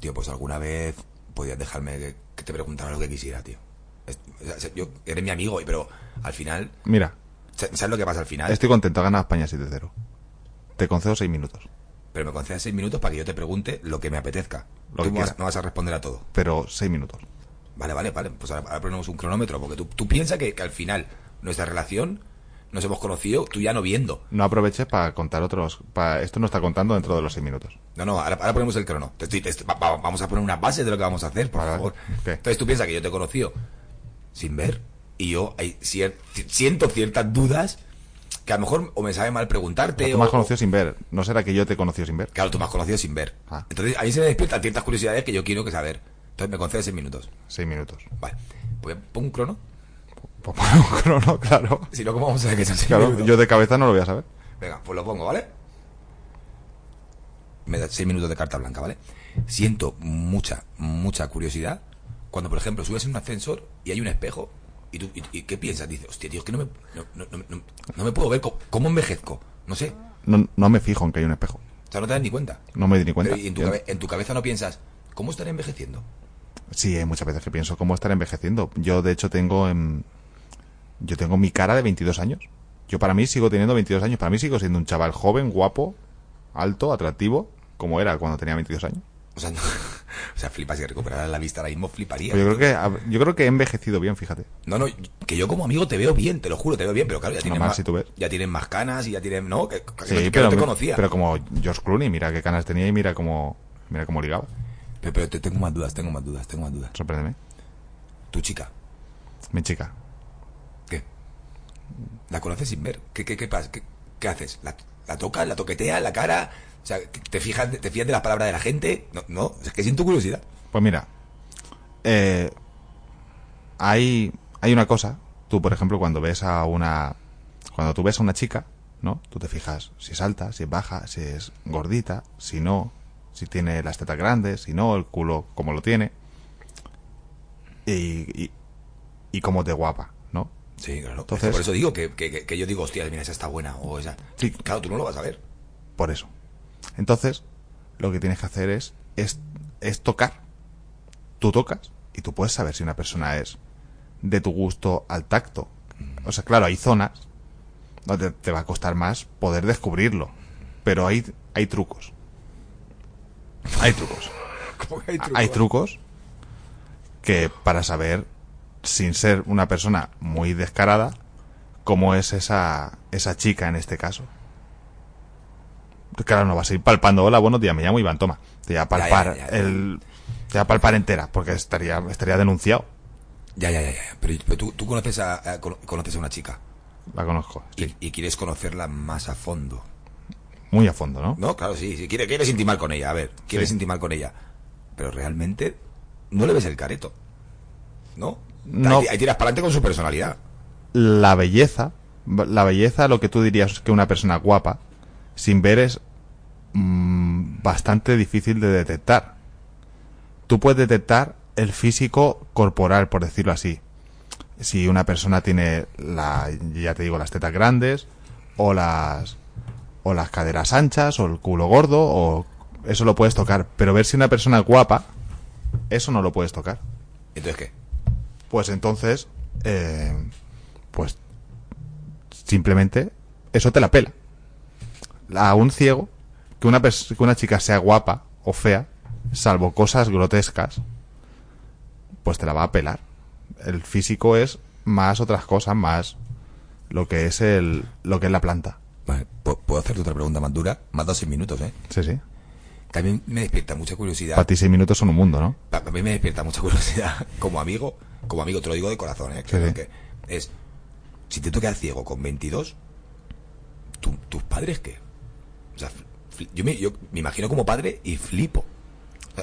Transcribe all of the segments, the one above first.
Tío, pues alguna vez podías dejarme que, que te preguntara lo que quisiera, tío. Es- yo, eres mi amigo, pero al final... Mira, sa- ¿Sabes lo que pasa al final? estoy contento, ha ganado España 7-0. Te concedo 6 minutos. Pero me concedas seis minutos para que yo te pregunte lo que me apetezca. Lo Tú que vas, no vas a responder a todo. Pero 6 minutos. Vale, vale, vale. Pues ahora, ahora ponemos un cronómetro, porque tú, tú piensas que, que al final nuestra relación nos hemos conocido tú ya no viendo. No aproveches para contar otros. Para... Esto no está contando dentro de los 6 minutos. No, no, ahora, ahora ponemos el crono. Te estoy- te- va- va- vamos a poner una base de lo que vamos a hacer, por favor. ¿qué? Entonces tú piensas que yo te he conocido sin ver y yo hay cier- siento ciertas dudas que a lo mejor o me sabe mal preguntarte Tú me has conocido sin ver. ¿No será que yo te he conocido sin ver? Claro, tú me has conocido sin ver. Ah. Entonces ahí se me despiertan ciertas curiosidades que yo quiero que saber. Entonces me concedes seis minutos. 6 minutos. Vale. Pues pongo un crono. Pues pon un crono, claro. Si no, ¿cómo vamos a ver que son seis Claro, minutos? yo de cabeza no lo voy a saber. Venga, pues lo pongo, ¿vale? Me da seis minutos de carta blanca, ¿vale? Siento mucha, mucha curiosidad cuando, por ejemplo, subes en un ascensor y hay un espejo y tú, y, y ¿qué piensas? Dices, hostia, tío, es que no me, no, no- no- no- no me puedo ver co- cómo envejezco. No sé. No, no me fijo en que hay un espejo. O sea, no te das ni cuenta. No me di ni cuenta. Pero, y en, tu cabe- en tu cabeza no piensas, ¿cómo estaré envejeciendo? Sí, hay muchas veces que pienso cómo estar envejeciendo. Yo, de hecho, tengo en... Yo tengo mi cara de 22 años. Yo para mí sigo teniendo 22 años. Para mí sigo siendo un chaval joven, guapo, alto, atractivo, como era cuando tenía 22 años. O sea, no- o sea flipas si recuperaras la vista ahora mismo, fliparía. Pues yo creo que yo creo que he envejecido bien, fíjate. No, no, que yo como amigo te veo bien, te lo juro, te veo bien, pero claro, ya tienes, Normal, más, si tú ves. ya tienes más canas y ya tienes, no, que, que Sí, que pero, no te conocía. pero como George Clooney, mira qué canas tenía y mira cómo mira cómo ligaba. Pero, pero te tengo más dudas, tengo más dudas, tengo más dudas. Sorpréndeme. Tu chica, Mi chica. ¿La conoces sin ver? ¿Qué, qué, qué pasa? ¿Qué, qué haces? ¿La, ¿La tocas? ¿La toqueteas? ¿La cara? O sea, ¿te fijas, te fías de las palabras de la gente? No, no, es que curiosidad. Pues mira, eh, hay, hay una cosa. Tú, por ejemplo, cuando ves a una. Cuando tú ves a una chica, ¿no? Tú te fijas si es alta, si es baja, si es gordita, si no, si tiene las tetas grandes, si no, el culo como lo tiene. Y, y, y cómo te guapa. Sí, claro. Entonces- por eso digo que, que, yo digo, hostia, mira, esa está buena o esa. Sí. Claro, tú no lo vas a ver. Por eso. Entonces, lo que tienes que hacer es, es, es tocar. Tú tocas y tú puedes saber si una persona es de tu gusto al tacto. O sea, claro, hay zonas donde te va a costar más poder descubrirlo. Pero hay, hay trucos. Hay trucos. ¿Cómo que hay truco? Hay trucos que para saber, sin ser una persona muy descarada, cómo es esa, esa chica en este caso. Claro, no vas a ir palpando, hola, buenos días, me llamo Iván, toma. Te voy a palpar ya, ya, ya. el... Te voy a palpar entera, porque estaría, estaría denunciado. Ya, ya, ya, ya. Pero, pero tú, tú conoces, a, a- cono- conoces a una chica La conozco. y, quieres conocerla más a fondo. Muy a fondo, ¿no? No, claro, sí, sí. Quieres, quieres intimar con ella, a ver, quieres Sí. intimar con ella. Pero realmente no le ves el careto. ¿No? No. Ahí, ahí tiras para adelante con su personalidad. La belleza, la belleza, lo que tú dirías que una persona guapa, sin ver es mm, bastante difícil de detectar. Tú puedes detectar el físico corporal, por decirlo así. Si una persona tiene la, ya te digo, las tetas grandes, o las, o las caderas anchas, o el culo gordo, o eso lo puedes tocar. Pero ver si una persona es guapa, eso no lo puedes tocar. Entonces, ¿qué? Pues entonces, eh, pues simplemente eso te la pela. A un ciego, que una, que una chica sea guapa o fea, salvo cosas grotescas, pues te la va a pelar. El físico es más otras cosas, más lo que es el, lo que es la planta. Vale, ¿pu- ¿puedo hacerte otra pregunta más dura? Más dos seis minutos, ¿eh? Sí, sí. También me despierta mucha curiosidad. Para ti seis minutos son un mundo, ¿no? Pa- A mí me despierta mucha curiosidad como amigo, como amigo, te lo digo de corazón, ¿eh? Sí, sí. Que es, si te toca ciego con 22, ¿tu- ¿tus padres qué? O sea, yo me, yo me imagino como padre y flipo.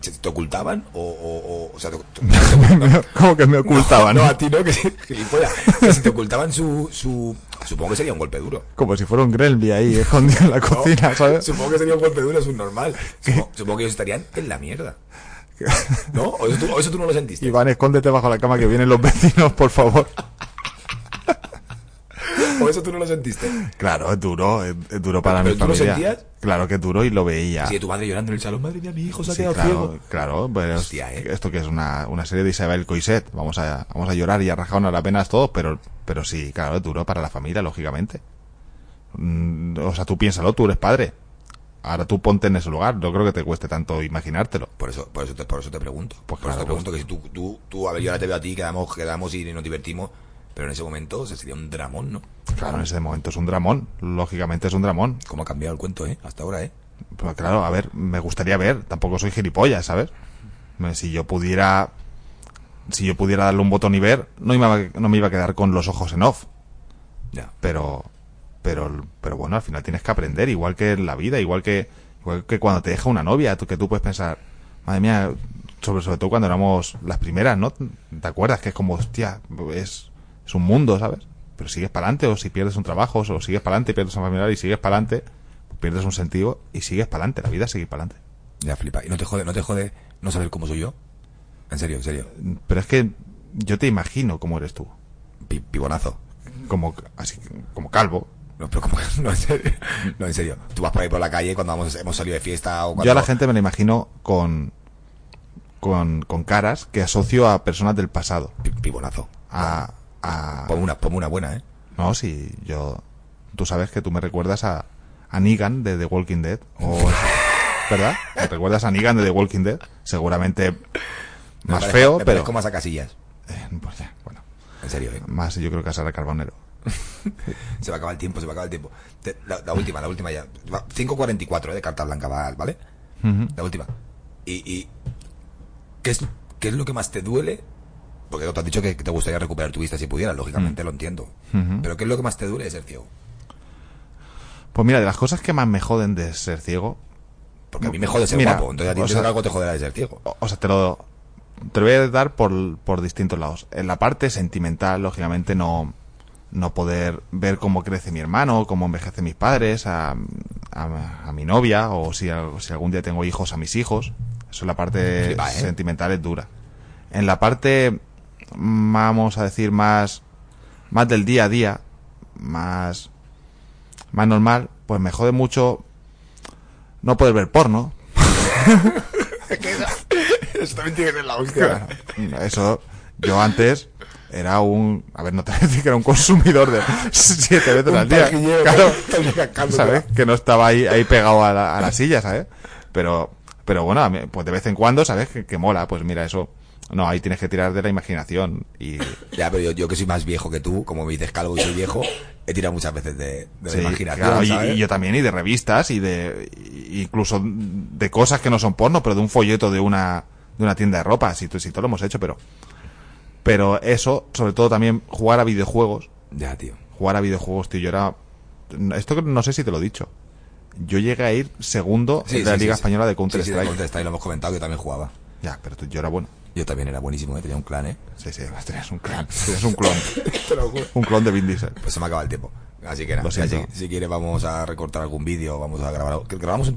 ¿Se ¿Te ocultaban? O, o, o, o sea, te, te- ¿Cómo que me ocultaban? No, a ti no, que gilipollas. Que si te ocultaban su, su... Supongo que sería un golpe duro. Como si fuera un Gremlin ahí escondido en la cocina, ¿sabes? Supongo que sería un golpe duro, es un normal. Supongo, supongo que ellos estarían en la mierda. ¿No? ¿O eso tú, o eso tú no lo sentiste? Iván, escóndete bajo la cama que vienen los vecinos, por favor. ¿O eso tú no lo sentiste? Claro, es duro, es, es duro para ¿Pero mi tú lo familia. sentías? Claro que es duro y lo veía. Sí, tu madre llorando en el salón. Madre mía, mi hijo se ha Sí, quedado claro, ciego. claro, pero Hostia, ¿eh? esto que es una, una serie de Isabel Coiset, vamos a, vamos a llorar y a rajarnos las penas todos, pero, pero sí, claro, es duro para la familia, lógicamente. Mm, o sea, tú piénsalo, tú eres padre. Ahora tú ponte en ese lugar, no creo que te cueste tanto imaginártelo. Por eso, por eso te, por eso te pregunto. Pues por eso te pregunto que si tú, tú, tú, a ver, yo ahora te veo a ti, quedamos, quedamos y nos divertimos, pero en ese momento o sea, sería un dramón, ¿no? Claro, en ese momento es un dramón, lógicamente es un dramón. ¿Cómo ha cambiado el cuento, eh? Hasta ahora, eh. Pues claro, a ver, me gustaría ver, tampoco soy gilipollas, ¿sabes? Si yo pudiera, si yo pudiera darle un botón y ver, no, iba, no me iba a quedar con los ojos en off. Ya. pero pero pero bueno al final tienes que aprender igual que en la vida igual que igual que cuando te deja una novia tú, que tú puedes pensar madre mía sobre sobre todo cuando éramos las primeras no te acuerdas que es como hostia es es un mundo sabes pero sigues para adelante o si pierdes un trabajo o sigues para adelante y pierdes un familiar y sigues para adelante pierdes un sentido y sigues para adelante la vida es seguir para adelante Ya flipa. ¿Y no te jode, no te jode no saber cómo soy yo? En serio, en serio. pero es que yo te imagino cómo eres tú Pi- pibonazo. como así como calvo No, pero como no, en serio. No, en serio. Tú vas por ahí por la calle cuando vamos, hemos salido de fiesta o cuando... Yo a la gente me la imagino con, con, con caras que asocio a personas del pasado. Pi- Pibonazo. A, a- Ponme una, ponme una buena, ¿eh? no, si yo, tú sabes que tú me recuerdas a, a Negan de The Walking Dead. O, ¿Verdad? ¿Me recuerdas a Negan de The Walking Dead? Seguramente Me más feo, pero... parezco más a casillas. Eh, pues ya, bueno. En serio, ¿eh? Más yo creo que a Sara Carbonero. Se va a acabar el tiempo, se va a acabar el tiempo. Te- la, la última, la última ya. Va, 5.44 ¿eh? de carta blanca, va, ¿vale? La última. Y, y ¿qué, es, ¿qué es lo que más te duele? Porque te has dicho que te gustaría recuperar tu vista si pudieras, lógicamente lo entiendo. Pero ¿qué es lo que más te duele de ser ciego? Pues mira, de las cosas que más me joden de ser ciego, Porque a mí me jode ser Mira, guapo, entonces a ti o te sea- algo te joderá de ser ciego. o, sea, te lo, te lo voy a dar por, por distintos lados. En la parte sentimental, lógicamente, no, no poder ver cómo crece mi hermano, cómo envejece mis padres, a, a, a mi novia, o si, si algún día tengo hijos, a mis hijos. Eso en la parte ¿eh? sentimental es dura. En la parte, vamos a decir, más, más del día a día, más, más normal, pues me jode mucho no poder ver porno, Eso también tiene que la hostia. Eso, yo antes era un. A ver, no te voy a decir que era un consumidor de siete veces Un al día. Claro. Que no estaba ahí, ahí pegado a la, a la silla, ¿sabes? Pero, pero bueno, mí, pues de vez en cuando, ¿sabes? Que, que mola, pues mira, eso. No, ahí tienes que tirar de la imaginación. Y Ya, pero yo, yo que soy más viejo que tú, como me dices calvo y soy viejo, he tirado muchas veces de, de sí, la imaginación, claro, y- ¿sabes? y, yo también, y de revistas, y de. incluso de cosas que no son porno, pero de un folleto de una, de una tienda de ropa. Si, si todo lo hemos hecho, pero. Pero eso, sobre todo también jugar a videojuegos. Ya, tío. jugar a videojuegos, tío. Yo era. Esto no sé si te lo he dicho. Yo llegué a ir segundo Sí, en la sí, Liga. Española de Sí, sí, Counter-Strike. de Counter-Strike lo hemos comentado que yo también jugaba. ya, pero tú- yo era bueno. Yo también era buenísimo, ¿eh? tenía un clan, ¿eh? Sí, sí, tenías un clon. Tenías un clon. Te lo juro. un clon de Vin Diesel. Pues se me acaba el tiempo. Así que nada, si, si quieres vamos a recortar algún vídeo, vamos a grabar. Grabamos un...